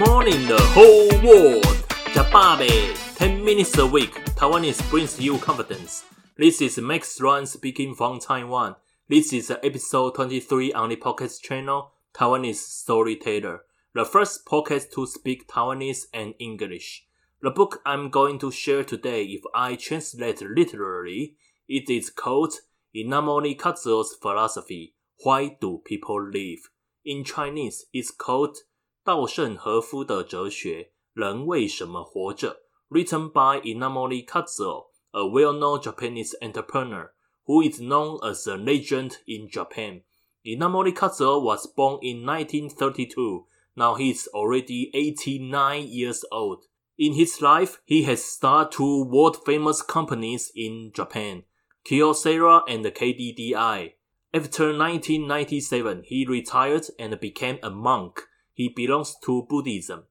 world. Jababe, 10 minutes a week. Taiwanese brings you confidence. This is Max Juan speaking from Taiwan. This is episode 23 on the podcast channel, Taiwanese Storyteller. The first podcast to speak Taiwanese and English. The book I'm going to share today, if I translate literally, it is called Inamori Kazuo's Philosophy. Why do people live? In Chinese, it's called 稻盛和夫的哲学：人为什么活着？Written by Inamori Katsuo, a well-known Japanese entrepreneur who is known as a legend in Japan. Inamori Katsuo was born in 1932. Now he is already 89 years old. In his life, he has started two world-famous companies in Japan, Kyocera and KDDI. After 1997, he retired and became a monk he belongs to Buddhism.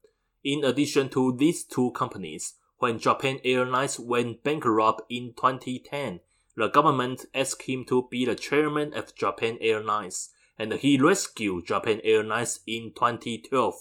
In addition to these two companies, when Japan Airlines went bankrupt in 2010, the government asked him to be the chairman of Japan Airlines, and he rescued Japan Airlines in 2012.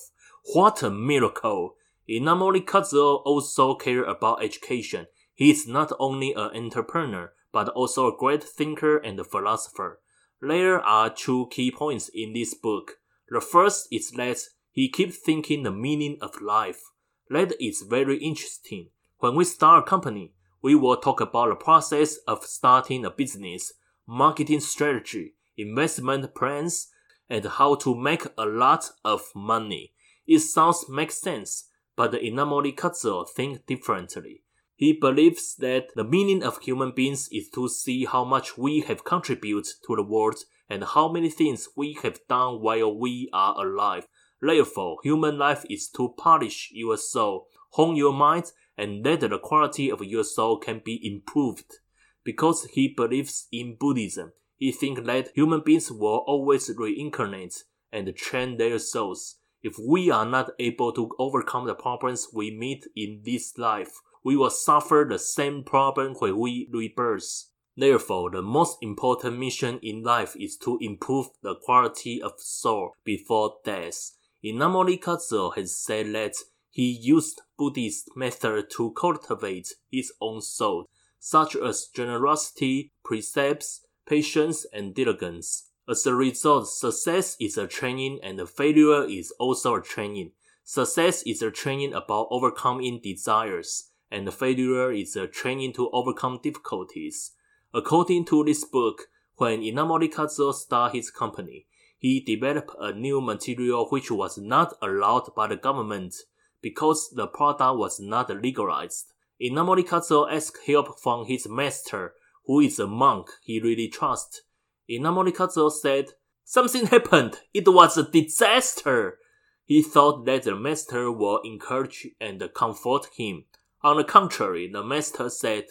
What a miracle! Inamori Kazuo also cared about education. He is not only an entrepreneur, but also a great thinker and philosopher. There are two key points in this book. The first is that he keeps thinking the meaning of life. That is very interesting. When we start a company, we will talk about the process of starting a business, marketing strategy, investment plans, and how to make a lot of money. It sounds makes sense, but the Inamori Kazuo think differently. He believes that the meaning of human beings is to see how much we have contributed to the world and how many things we have done while we are alive. Therefore, human life is to polish your soul, hone your mind, and that the quality of your soul can be improved. Because he believes in Buddhism, he thinks that human beings will always reincarnate and train their souls. If we are not able to overcome the problems we meet in this life, we will suffer the same problem when we rebirth. Therefore, the most important mission in life is to improve the quality of soul before death. Inamori Kazuo has said that he used Buddhist method to cultivate his own soul, such as generosity, precepts, patience, and diligence. As a result, success is a training and failure is also a training. Success is a training about overcoming desires, and failure is a training to overcome difficulties. According to this book, when Inamori Kazuo started his company, he developed a new material which was not allowed by the government because the product was not legalized. Inamori Kazuo asked help from his master, who is a monk he really trusts. Inamori Kazuo said, Something happened. It was a disaster. He thought that the master would encourage and comfort him. On the contrary, the master said,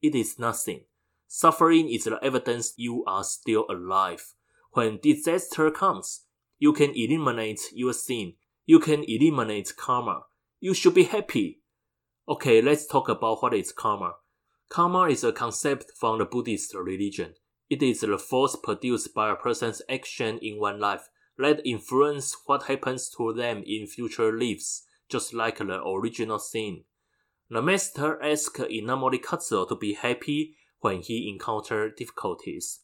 It is nothing. Suffering is the evidence you are still alive. When disaster comes, you can eliminate your sin. You can eliminate karma. You should be happy. Okay, let's talk about what is karma. Karma is a concept from the Buddhist religion. It is the force produced by a person's action in one life that influence what happens to them in future lives, just like the original sin. The master asked Inamori Kazuo to be happy when he encountered difficulties.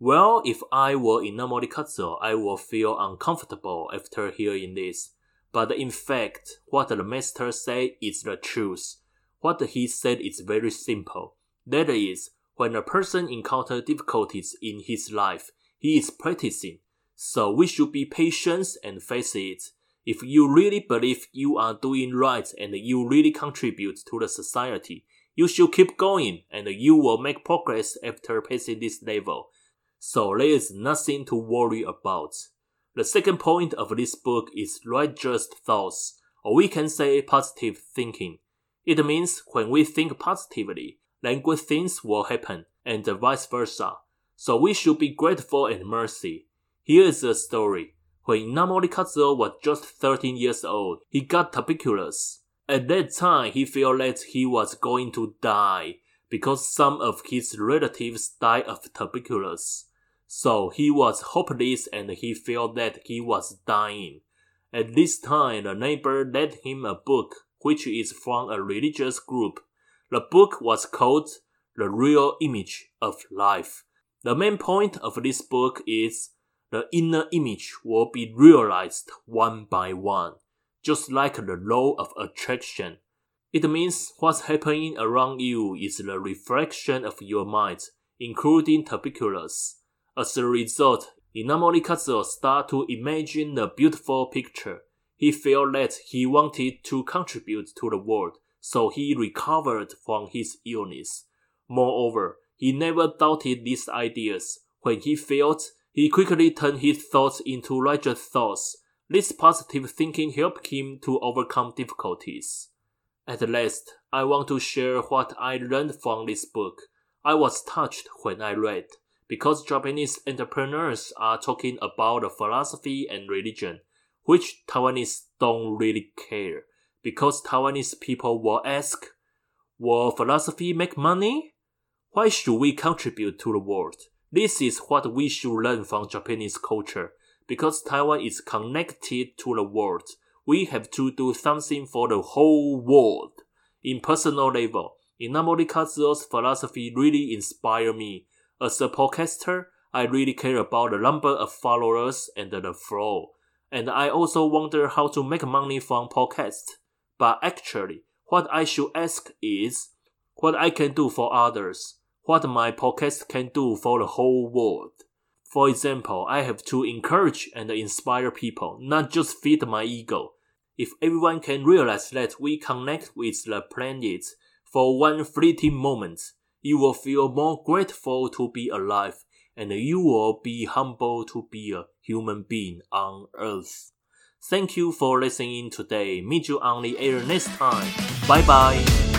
Well, if I were Inamori Kazuo, I would feel uncomfortable after hearing this. But in fact, what the master said is the truth. What he said is very simple. That is, when a person encounters difficulties in his life, he is practicing. So we should be patient and face it. If you really believe you are doing right and you really contribute to the society, you should keep going and you will make progress after passing this level so there is nothing to worry about. The second point of this book is righteous thoughts, or we can say positive thinking. It means when we think positively, then good things will happen, and vice versa. So we should be grateful and mercy. Here is a story. When Inamori Kazuo was just 13 years old, he got tuberculosis. At that time, he felt that he was going to die because some of his relatives died of tuberculosis. So he was hopeless and he felt that he was dying. At this time, the neighbor lent him a book which is from a religious group. The book was called The Real Image of Life. The main point of this book is the inner image will be realized one by one, just like the law of attraction. It means what's happening around you is the reflection of your mind, including tuberculosis. As a result, Inamori Kazuo started to imagine a beautiful picture. He felt that he wanted to contribute to the world, so he recovered from his illness. Moreover, he never doubted these ideas. When he failed, he quickly turned his thoughts into righteous thoughts. This positive thinking helped him to overcome difficulties. At last, I want to share what I learned from this book. I was touched when I read because Japanese entrepreneurs are talking about the philosophy and religion, which Taiwanese don't really care. Because Taiwanese people will ask, Will philosophy make money? Why should we contribute to the world? This is what we should learn from Japanese culture. Because Taiwan is connected to the world, we have to do something for the whole world. In personal level, Inamori Kazuo's philosophy really inspired me as a podcaster, I really care about the number of followers and the flow. And I also wonder how to make money from podcasts. But actually, what I should ask is what I can do for others, what my podcast can do for the whole world. For example, I have to encourage and inspire people, not just feed my ego. If everyone can realize that we connect with the planet for one fleeting moment, you will feel more grateful to be alive and you will be humble to be a human being on earth. Thank you for listening today. Meet you on the air next time. Bye bye.